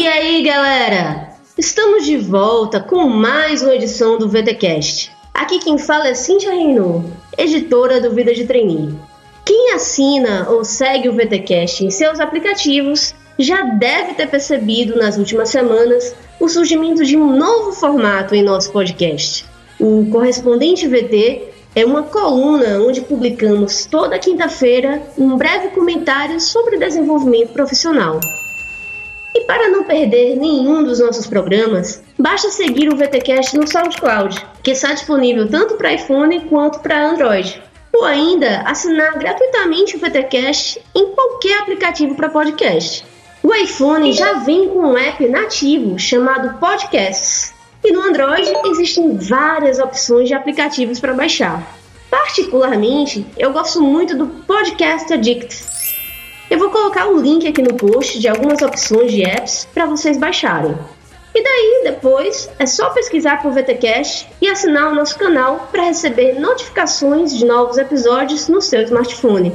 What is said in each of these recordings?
E aí, galera? Estamos de volta com mais uma edição do VTcast. Aqui quem fala é Cintia Reinaud, editora do Vida de Treininho. Quem assina ou segue o VTcast em seus aplicativos já deve ter percebido nas últimas semanas o surgimento de um novo formato em nosso podcast. O Correspondente VT é uma coluna onde publicamos toda quinta-feira um breve comentário sobre desenvolvimento profissional. E para não perder nenhum dos nossos programas, basta seguir o VTcast no SoundCloud, que está disponível tanto para iPhone quanto para Android. Ou ainda assinar gratuitamente o VTcast em qualquer aplicativo para podcast. O iPhone já vem com um app nativo chamado Podcasts. E no Android existem várias opções de aplicativos para baixar. Particularmente, eu gosto muito do Podcast Addict. Eu vou colocar o link aqui no post de algumas opções de apps para vocês baixarem. E daí, depois, é só pesquisar por VTcast e assinar o nosso canal para receber notificações de novos episódios no seu smartphone.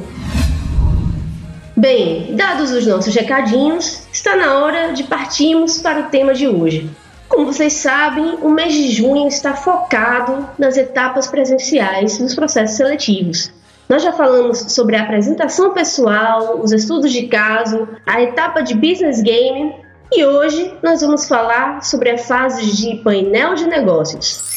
Bem, dados os nossos recadinhos, está na hora de partirmos para o tema de hoje. Como vocês sabem, o mês de junho está focado nas etapas presenciais dos processos seletivos. Nós já falamos sobre a apresentação pessoal, os estudos de caso, a etapa de business game e hoje nós vamos falar sobre a fase de painel de negócios.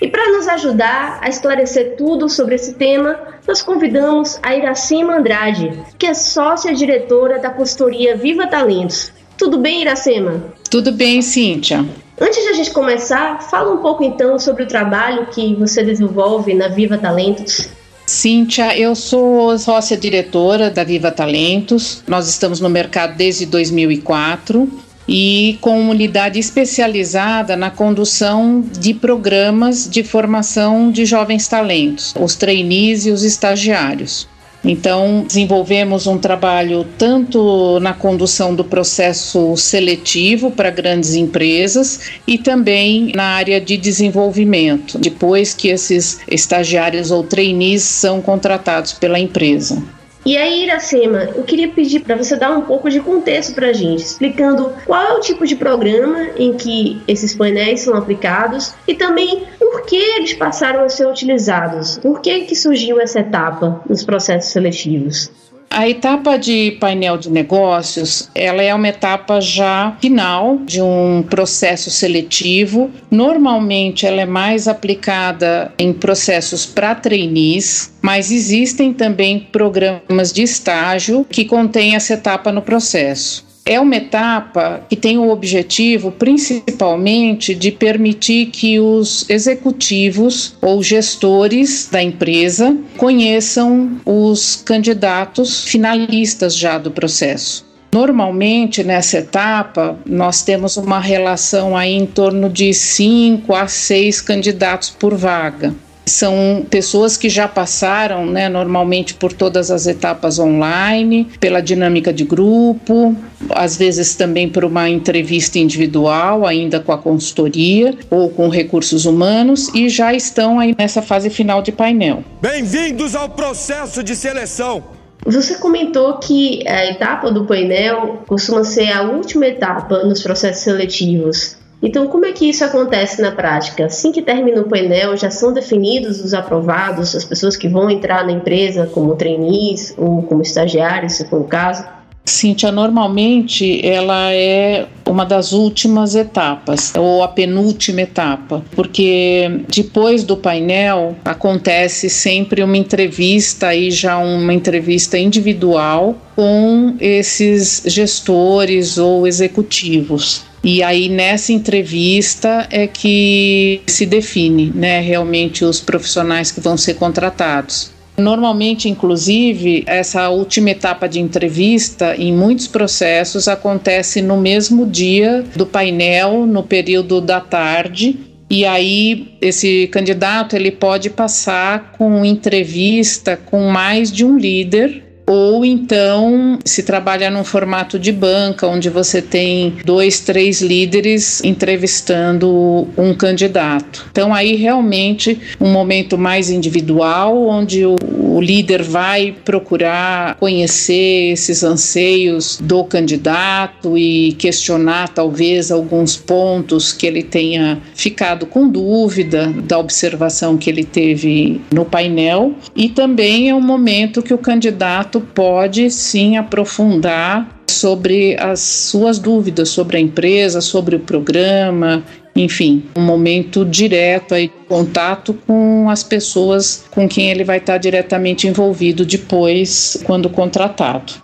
E para nos ajudar a esclarecer tudo sobre esse tema, nós convidamos a Iracema Andrade, que é sócia diretora da consultoria Viva Talentos. Tudo bem, Iracema? Tudo bem, Cíntia. Antes de a gente começar, fala um pouco então sobre o trabalho que você desenvolve na Viva Talentos. Cíntia, eu sou sócia diretora da Viva Talentos. Nós estamos no mercado desde 2004 e com unidade especializada na condução de programas de formação de jovens talentos, os trainees e os estagiários. Então, desenvolvemos um trabalho tanto na condução do processo seletivo para grandes empresas e também na área de desenvolvimento, depois que esses estagiários ou trainees são contratados pela empresa. E aí, Iracema, eu queria pedir para você dar um pouco de contexto para a gente, explicando qual é o tipo de programa em que esses painéis são aplicados e também por que eles passaram a ser utilizados, por que, que surgiu essa etapa nos processos seletivos. A etapa de painel de negócios, ela é uma etapa já final de um processo seletivo. Normalmente ela é mais aplicada em processos para trainees, mas existem também programas de estágio que contêm essa etapa no processo. É uma etapa que tem o objetivo, principalmente, de permitir que os executivos ou gestores da empresa conheçam os candidatos finalistas já do processo. Normalmente, nessa etapa, nós temos uma relação aí em torno de 5 a 6 candidatos por vaga são pessoas que já passaram, né, normalmente por todas as etapas online, pela dinâmica de grupo, às vezes também por uma entrevista individual, ainda com a consultoria ou com recursos humanos, e já estão aí nessa fase final de painel. Bem-vindos ao processo de seleção. Você comentou que a etapa do painel costuma ser a última etapa nos processos seletivos. Então, como é que isso acontece na prática? Assim que termina o painel, já são definidos os aprovados, as pessoas que vão entrar na empresa como trainees ou como estagiários, se for o caso? Cíntia, normalmente ela é uma das últimas etapas, ou a penúltima etapa, porque depois do painel acontece sempre uma entrevista, aí já uma entrevista individual com esses gestores ou executivos. E aí nessa entrevista é que se define, né, realmente os profissionais que vão ser contratados. Normalmente, inclusive, essa última etapa de entrevista, em muitos processos, acontece no mesmo dia do painel, no período da tarde. E aí esse candidato ele pode passar com entrevista com mais de um líder ou então se trabalha num formato de banca, onde você tem dois, três líderes entrevistando um candidato. Então, aí realmente um momento mais individual, onde o, o líder vai procurar conhecer esses anseios do candidato e questionar talvez alguns pontos que ele tenha ficado com dúvida da observação que ele teve no painel. E também é um momento que o candidato pode sim aprofundar sobre as suas dúvidas sobre a empresa, sobre o programa, enfim, um momento direto aí, contato com as pessoas com quem ele vai estar diretamente envolvido depois, quando contratado.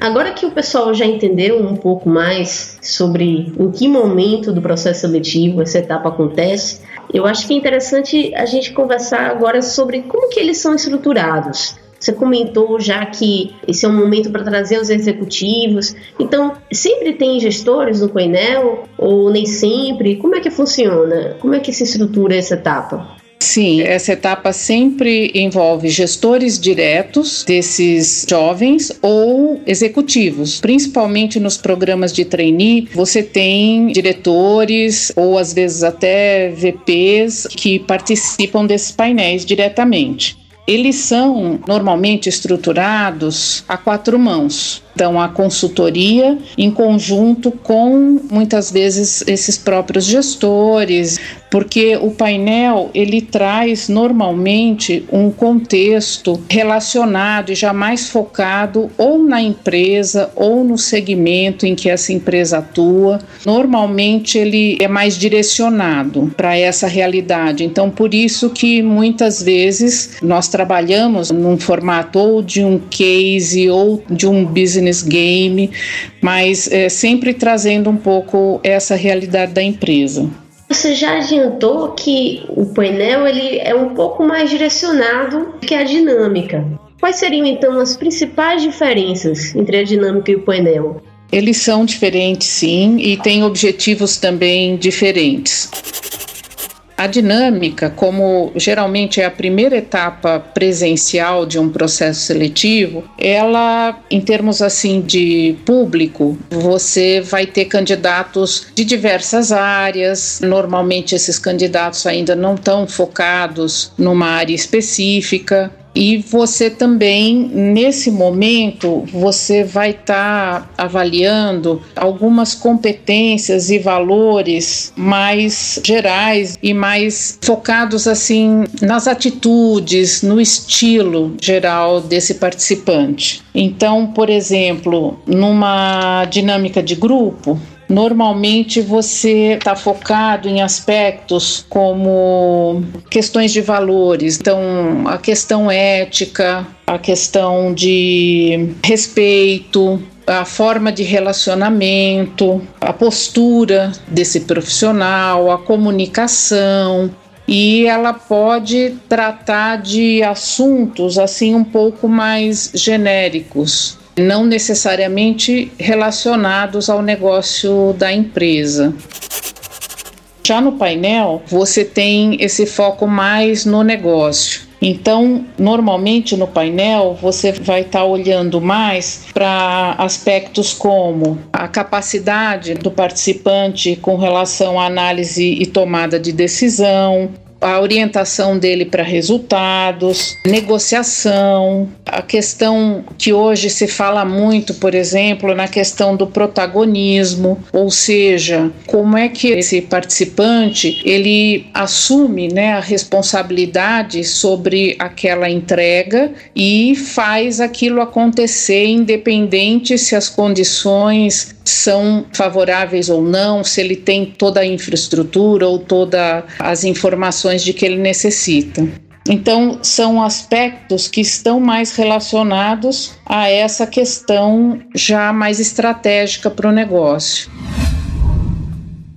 Agora que o pessoal já entendeu um pouco mais sobre em que momento do processo seletivo essa etapa acontece, eu acho que é interessante a gente conversar agora sobre como que eles são estruturados. Você comentou já que esse é um momento para trazer os executivos. Então, sempre tem gestores no painel ou nem sempre? Como é que funciona? Como é que se estrutura essa etapa? Sim, essa etapa sempre envolve gestores diretos desses jovens ou executivos. Principalmente nos programas de trainee, você tem diretores ou às vezes até VPs que participam desses painéis diretamente. Eles são normalmente estruturados a quatro mãos. Então, a consultoria em conjunto com muitas vezes esses próprios gestores, porque o painel ele traz normalmente um contexto relacionado e jamais focado ou na empresa ou no segmento em que essa empresa atua. Normalmente ele é mais direcionado para essa realidade. Então, por isso que muitas vezes nós trabalhamos num formato ou de um case ou de um business game, mas é, sempre trazendo um pouco essa realidade da empresa. Você já adiantou que o painel ele é um pouco mais direcionado que a dinâmica. Quais seriam então as principais diferenças entre a dinâmica e o painel? Eles são diferentes, sim, e têm objetivos também diferentes. A dinâmica, como geralmente é a primeira etapa presencial de um processo seletivo, ela, em termos assim de público, você vai ter candidatos de diversas áreas. Normalmente esses candidatos ainda não estão focados numa área específica. E você também, nesse momento, você vai estar tá avaliando algumas competências e valores mais gerais e mais focados assim nas atitudes, no estilo geral desse participante. Então, por exemplo, numa dinâmica de grupo, Normalmente você está focado em aspectos como questões de valores, então a questão ética, a questão de respeito, a forma de relacionamento, a postura desse profissional, a comunicação, e ela pode tratar de assuntos assim um pouco mais genéricos, não necessariamente relacionados ao negócio da empresa. Já no painel, você tem esse foco mais no negócio. Então, normalmente no painel, você vai estar tá olhando mais para aspectos como a capacidade do participante com relação à análise e tomada de decisão, a orientação dele para resultados, negociação, a questão que hoje se fala muito, por exemplo, na questão do protagonismo, ou seja, como é que esse participante ele assume né, a responsabilidade sobre aquela entrega e faz aquilo acontecer independente se as condições são favoráveis ou não, se ele tem toda a infraestrutura ou todas as informações de que ele necessita. Então, são aspectos que estão mais relacionados a essa questão já mais estratégica para o negócio.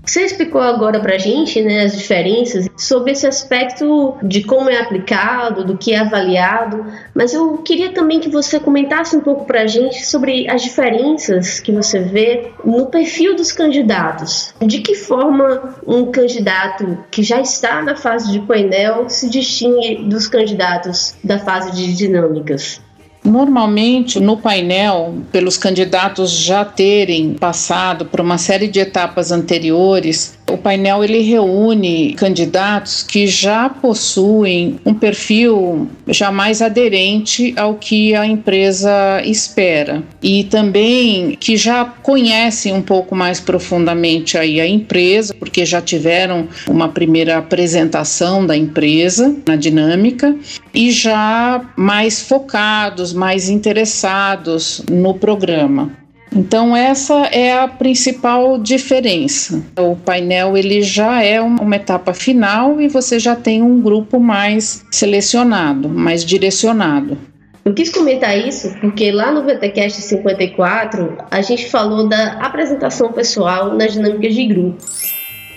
Você explicou agora para a gente né, as diferenças sobre esse aspecto de como é aplicado, do que é avaliado, mas eu queria também que você comentasse um pouco para a gente sobre as diferenças que você vê no perfil dos candidatos. De que forma um candidato que já está na fase de painel se distingue dos candidatos da fase de dinâmicas? Normalmente, no painel, pelos candidatos já terem passado por uma série de etapas anteriores, o painel ele reúne candidatos que já possuem um perfil já mais aderente ao que a empresa espera. E também que já conhecem um pouco mais profundamente aí a empresa, porque já tiveram uma primeira apresentação da empresa na dinâmica e já mais focados, mais interessados no programa. Então essa é a principal diferença. O painel ele já é uma etapa final e você já tem um grupo mais selecionado, mais direcionado. Eu quis comentar isso porque lá no VTcast 54 a gente falou da apresentação pessoal nas dinâmicas de grupo.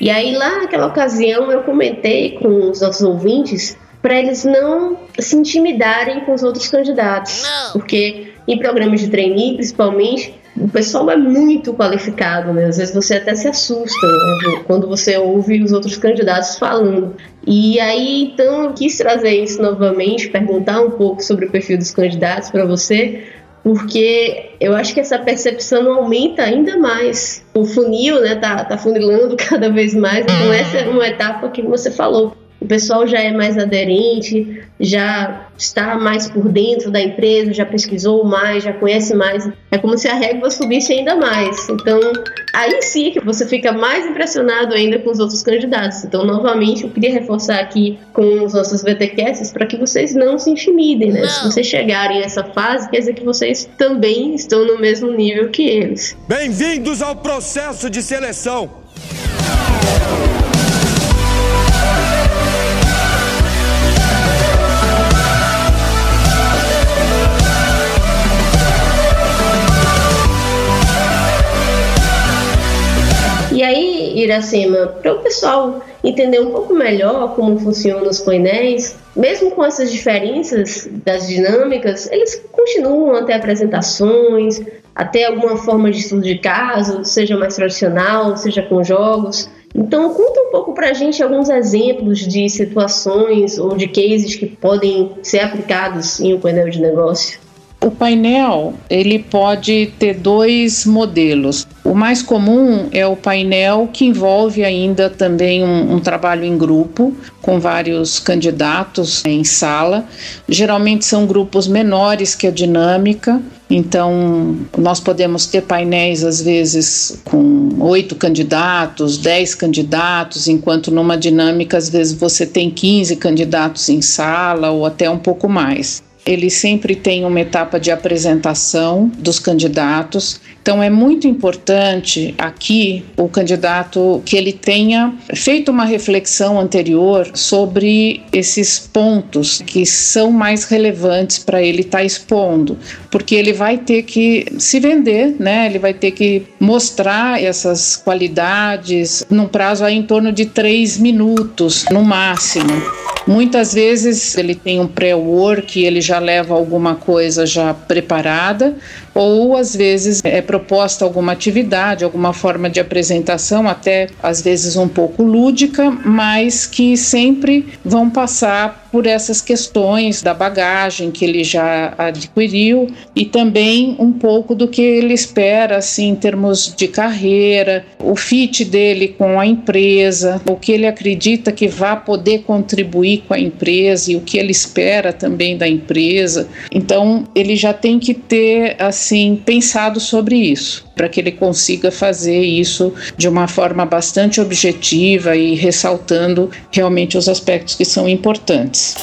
E aí lá naquela ocasião eu comentei com os nossos ouvintes para eles não se intimidarem com os outros candidatos, porque em programas de trainee, principalmente, o pessoal é muito qualificado, né? Às vezes você até se assusta né? quando você ouve os outros candidatos falando. E aí, então, eu quis trazer isso novamente, perguntar um pouco sobre o perfil dos candidatos para você, porque eu acho que essa percepção aumenta ainda mais. O funil, né, tá, tá funilando cada vez mais. Então, essa é uma etapa que você falou o pessoal já é mais aderente, já está mais por dentro da empresa, já pesquisou mais, já conhece mais. É como se a régua subisse ainda mais. Então, aí sim que você fica mais impressionado ainda com os outros candidatos. Então, novamente, eu queria reforçar aqui com os nossos VTCasts para que vocês não se intimidem, né? Não. Se vocês chegarem a essa fase, quer dizer que vocês também estão no mesmo nível que eles. Bem-vindos ao processo de seleção. Iracema, para o pessoal entender um pouco melhor como funcionam os painéis, mesmo com essas diferenças das dinâmicas, eles continuam até apresentações, até alguma forma de estudo de caso, seja mais tradicional, seja com jogos. Então, conta um pouco para a gente alguns exemplos de situações ou de cases que podem ser aplicados em um painel de negócio. O painel ele pode ter dois modelos. O mais comum é o painel que envolve ainda também um, um trabalho em grupo com vários candidatos em sala. Geralmente são grupos menores que a dinâmica. Então, nós podemos ter painéis, às vezes, com oito candidatos, dez candidatos, enquanto numa dinâmica, às vezes, você tem 15 candidatos em sala ou até um pouco mais. Ele sempre tem uma etapa de apresentação dos candidatos. Então é muito importante aqui o candidato que ele tenha feito uma reflexão anterior sobre esses pontos que são mais relevantes para ele estar tá expondo, porque ele vai ter que se vender, né? Ele vai ter que mostrar essas qualidades num prazo aí em torno de três minutos no máximo. Muitas vezes ele tem um pré-work, ele já leva alguma coisa já preparada, ou às vezes é proposta alguma atividade, alguma forma de apresentação, até às vezes um pouco lúdica, mas que sempre vão passar por essas questões da bagagem que ele já adquiriu e também um pouco do que ele espera assim em termos de carreira, o fit dele com a empresa, o que ele acredita que vai poder contribuir com a empresa e o que ele espera também da empresa. Então, ele já tem que ter assim assim pensado sobre isso, para que ele consiga fazer isso de uma forma bastante objetiva e ressaltando realmente os aspectos que são importantes.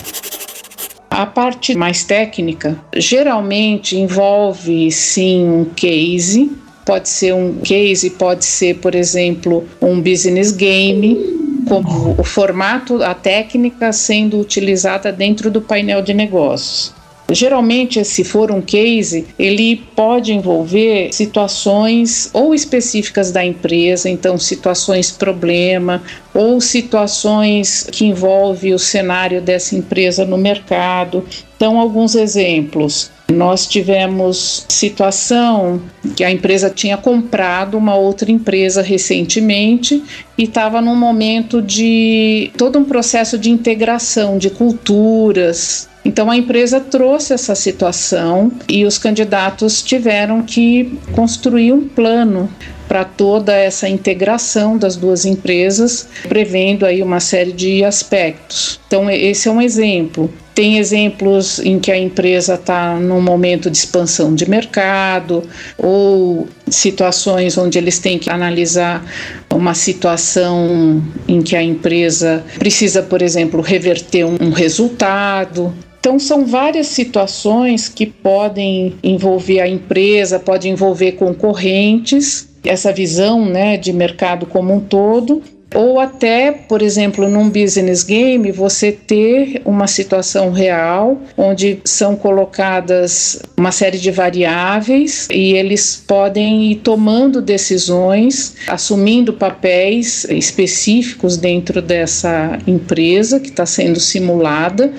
A parte mais técnica geralmente envolve sim um case, pode ser um case, pode ser, por exemplo, um business game como o formato, a técnica sendo utilizada dentro do painel de negócios. Geralmente, se for um case, ele pode envolver situações ou específicas da empresa, então situações problema, ou situações que envolvem o cenário dessa empresa no mercado. Então, alguns exemplos. Nós tivemos situação que a empresa tinha comprado uma outra empresa recentemente e estava num momento de todo um processo de integração de culturas, então a empresa trouxe essa situação e os candidatos tiveram que construir um plano para toda essa integração das duas empresas, prevendo aí uma série de aspectos. Então esse é um exemplo. Tem exemplos em que a empresa está num momento de expansão de mercado ou situações onde eles têm que analisar uma situação em que a empresa precisa, por exemplo, reverter um, resultado. Então, são várias situações que podem envolver a empresa, pode envolver concorrentes, essa visão né, de mercado como um todo, ou até, por exemplo, num business game, você ter uma situação real onde são colocadas uma série de variáveis e eles podem ir tomando decisões, assumindo papéis específicos dentro dessa empresa que está sendo simulada,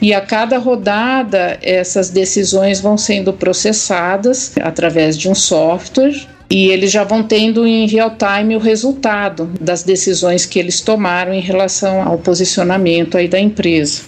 e a cada rodada essas decisões vão sendo processadas através de um software e eles já vão tendo em real time o resultado das decisões que eles tomaram em relação ao posicionamento aí da empresa.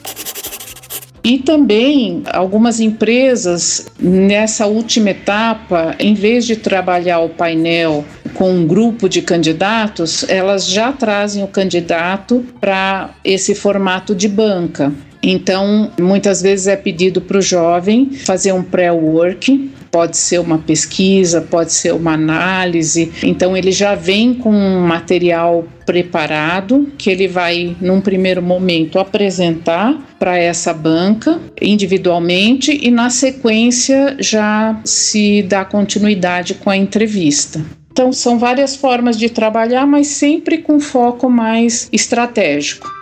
E também algumas empresas nessa última etapa, em vez de trabalhar o painel com um grupo de candidatos, elas já trazem o candidato para esse formato de banca. Então, muitas vezes é pedido para o jovem fazer um pré-work, pode ser uma pesquisa, pode ser uma análise. Então, ele já vem com um material preparado que ele vai, num primeiro momento, apresentar para essa banca individualmente e, na sequência, já se dá continuidade com a entrevista. Então, são várias formas de trabalhar, mas sempre com foco mais estratégico.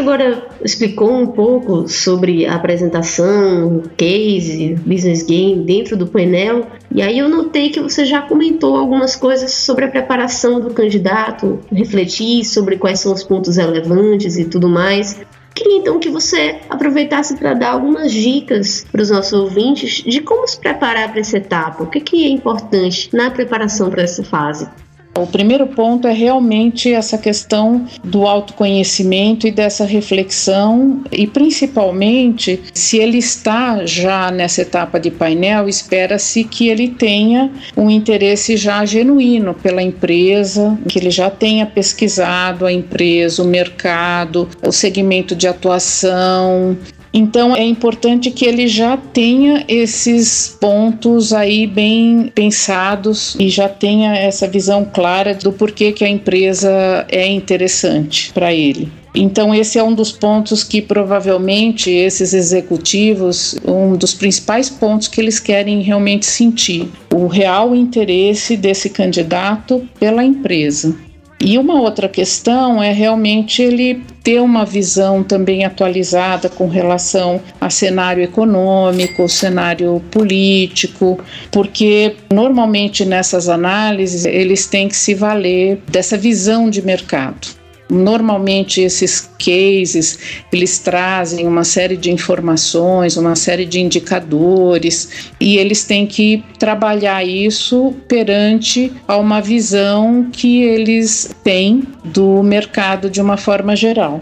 Agora explicou um pouco sobre a apresentação, case, business game dentro do painel, e aí eu notei que você já comentou algumas coisas sobre a preparação do candidato, refletir sobre quais são os pontos relevantes e tudo mais. Queria então que você aproveitasse para dar algumas dicas para os nossos ouvintes de como se preparar para essa etapa, o que, que é importante na preparação para essa fase. O primeiro ponto é realmente essa questão do autoconhecimento e dessa reflexão, e principalmente se ele está já nessa etapa de painel, espera-se que ele tenha um interesse já genuíno pela empresa, que ele já tenha pesquisado a empresa, o mercado, o segmento de atuação, então é importante que ele já tenha esses pontos aí bem pensados e já tenha essa visão clara do porquê que a empresa é interessante para ele. Então, esse é um dos pontos que provavelmente esses executivos, um dos principais pontos que eles querem realmente sentir: o real interesse desse candidato pela empresa. E uma outra questão é realmente ele ter uma visão também atualizada com relação a cenário econômico, cenário político, porque normalmente nessas análises eles têm que se valer dessa visão de mercado. Normalmente esses cases, eles trazem uma série de informações, uma série de indicadores e eles têm que trabalhar isso perante a uma visão que eles têm do mercado de uma forma geral.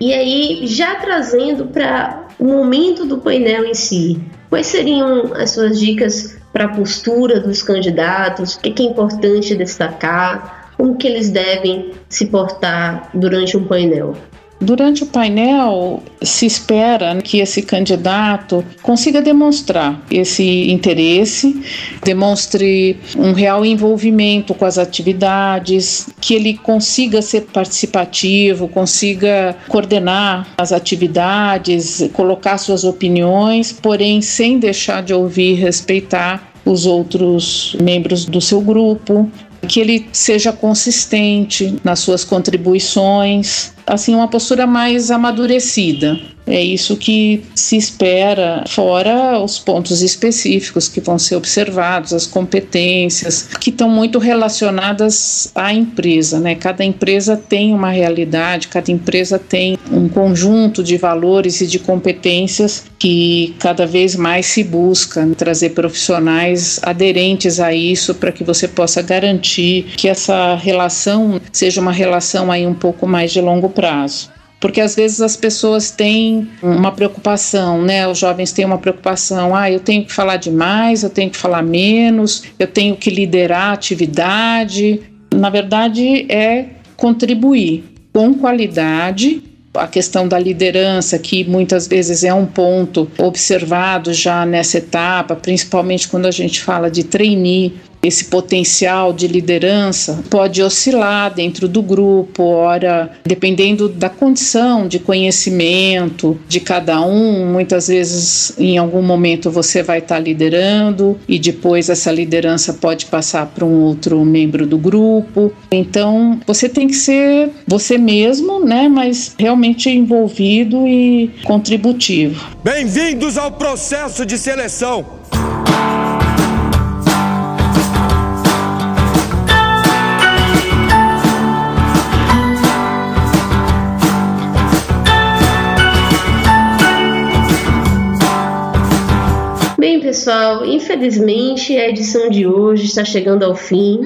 E aí, já trazendo para o momento do painel em si, quais seriam as suas dicas para a postura dos candidatos? O que é importante destacar? Como que eles devem se portar durante um painel? Durante o painel, se espera que esse candidato consiga demonstrar esse interesse, demonstre um real envolvimento com as atividades, que ele consiga ser participativo, consiga coordenar as atividades, colocar suas opiniões, porém sem deixar de ouvir e respeitar os outros membros do seu grupo, que ele seja consistente nas suas contribuições, assim uma postura mais amadurecida. É isso que se espera, fora os pontos específicos que vão ser observados, as competências, que estão muito relacionadas à empresa. Né? Cada empresa tem uma realidade, cada empresa tem um conjunto de valores e de competências que cada vez mais se busca trazer profissionais aderentes a isso para que você possa garantir que essa relação seja uma relação aí um pouco mais de longo prazo porque às vezes as pessoas têm uma preocupação, né? Os jovens têm uma preocupação, ah, eu tenho que falar demais, eu tenho que falar menos, eu tenho que liderar a atividade. Na verdade, é contribuir com qualidade a questão da liderança, que muitas vezes é um ponto observado já nessa etapa, principalmente quando a gente fala de trainee, esse potencial de liderança pode oscilar dentro do grupo, ora, dependendo da condição de conhecimento de cada um, muitas vezes em algum momento você vai estar liderando e depois essa liderança pode passar para um outro membro do grupo. Então, você tem que ser você mesmo, né, mas realmente envolvido e contributivo. Bem-vindos ao processo de seleção. Pessoal, infelizmente a edição de hoje está chegando ao fim.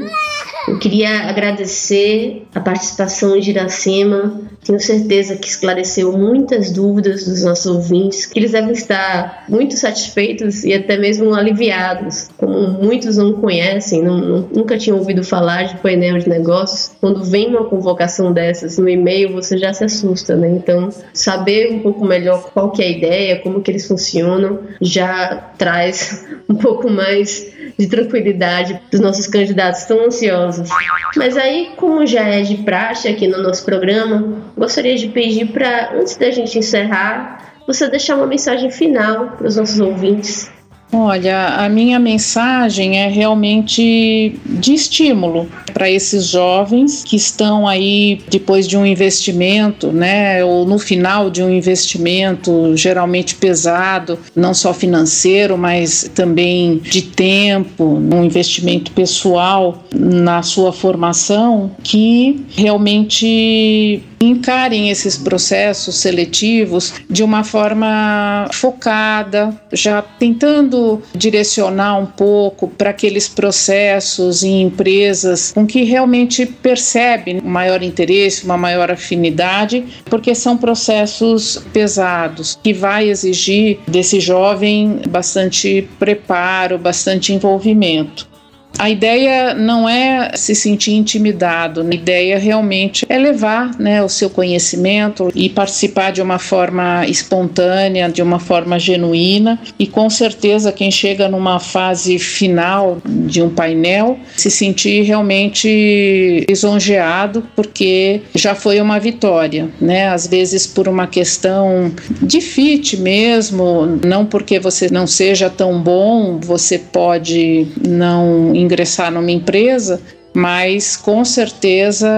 Eu queria agradecer a participação de Iracema. Tenho certeza que esclareceu muitas dúvidas dos nossos ouvintes, que eles devem estar muito satisfeitos e até mesmo aliviados. Como muitos não conhecem, não, nunca tinham ouvido falar de painel de negócios, quando vem uma convocação dessas no e-mail, você já se assusta, né? Então, saber um pouco melhor qual que é a ideia, como que eles funcionam, já traz um pouco mais de tranquilidade dos nossos candidatos tão ansiosos. Mas aí, como já é de praxe aqui no nosso programa, gostaria de pedir para, antes da gente encerrar, você deixar uma mensagem final para os nossos ouvintes Olha, a minha mensagem é realmente de estímulo para esses jovens que estão aí depois de um investimento, né, ou no final de um investimento geralmente pesado, não só financeiro, mas também de tempo, um investimento pessoal na sua formação, que realmente encarem esses processos seletivos de uma forma focada, já tentando direcionar um pouco para aqueles processos em empresas com que realmente percebem um maior interesse, uma maior afinidade, porque são processos pesados que vai exigir desse jovem bastante preparo, bastante envolvimento. A ideia não é se sentir intimidado, a ideia realmente é levar né, o seu conhecimento e participar de uma forma espontânea, de uma forma genuína. E com certeza, quem chega numa fase final de um painel se sentir realmente lisonjeado, porque já foi uma vitória, né? Às vezes por uma questão de fit mesmo, não porque você não seja tão bom, você pode não ingressar numa empresa, mas com certeza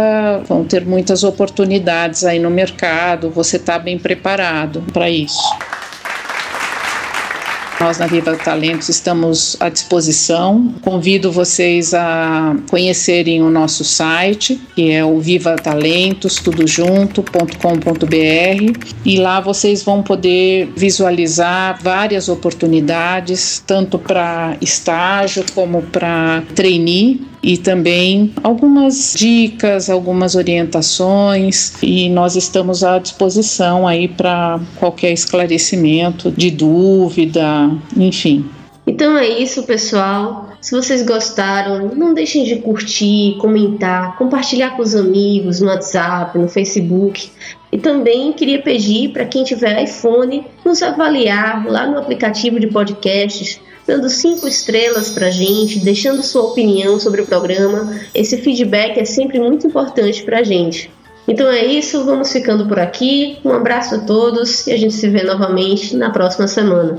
vão ter muitas oportunidades aí no mercado, você está bem preparado para isso. Nós na Viva Talentos estamos à disposição. Convido vocês a conhecerem o nosso site, que é o vivatalentostudojunto.com.br e lá vocês vão poder visualizar várias oportunidades, tanto para estágio como para trainee e também algumas dicas, algumas orientações e nós estamos à disposição aí para qualquer esclarecimento de dúvida, enfim. Então é isso, pessoal. Se vocês gostaram, não deixem de curtir, comentar, compartilhar com os amigos no WhatsApp, no Facebook. E também queria pedir para quem tiver iPhone nos avaliar lá no aplicativo de podcasts, dando cinco estrelas para a gente, deixando sua opinião sobre o programa. Esse feedback é sempre muito importante para a gente. Então é isso, vamos ficando por aqui. Um abraço a todos e a gente se vê novamente na próxima semana.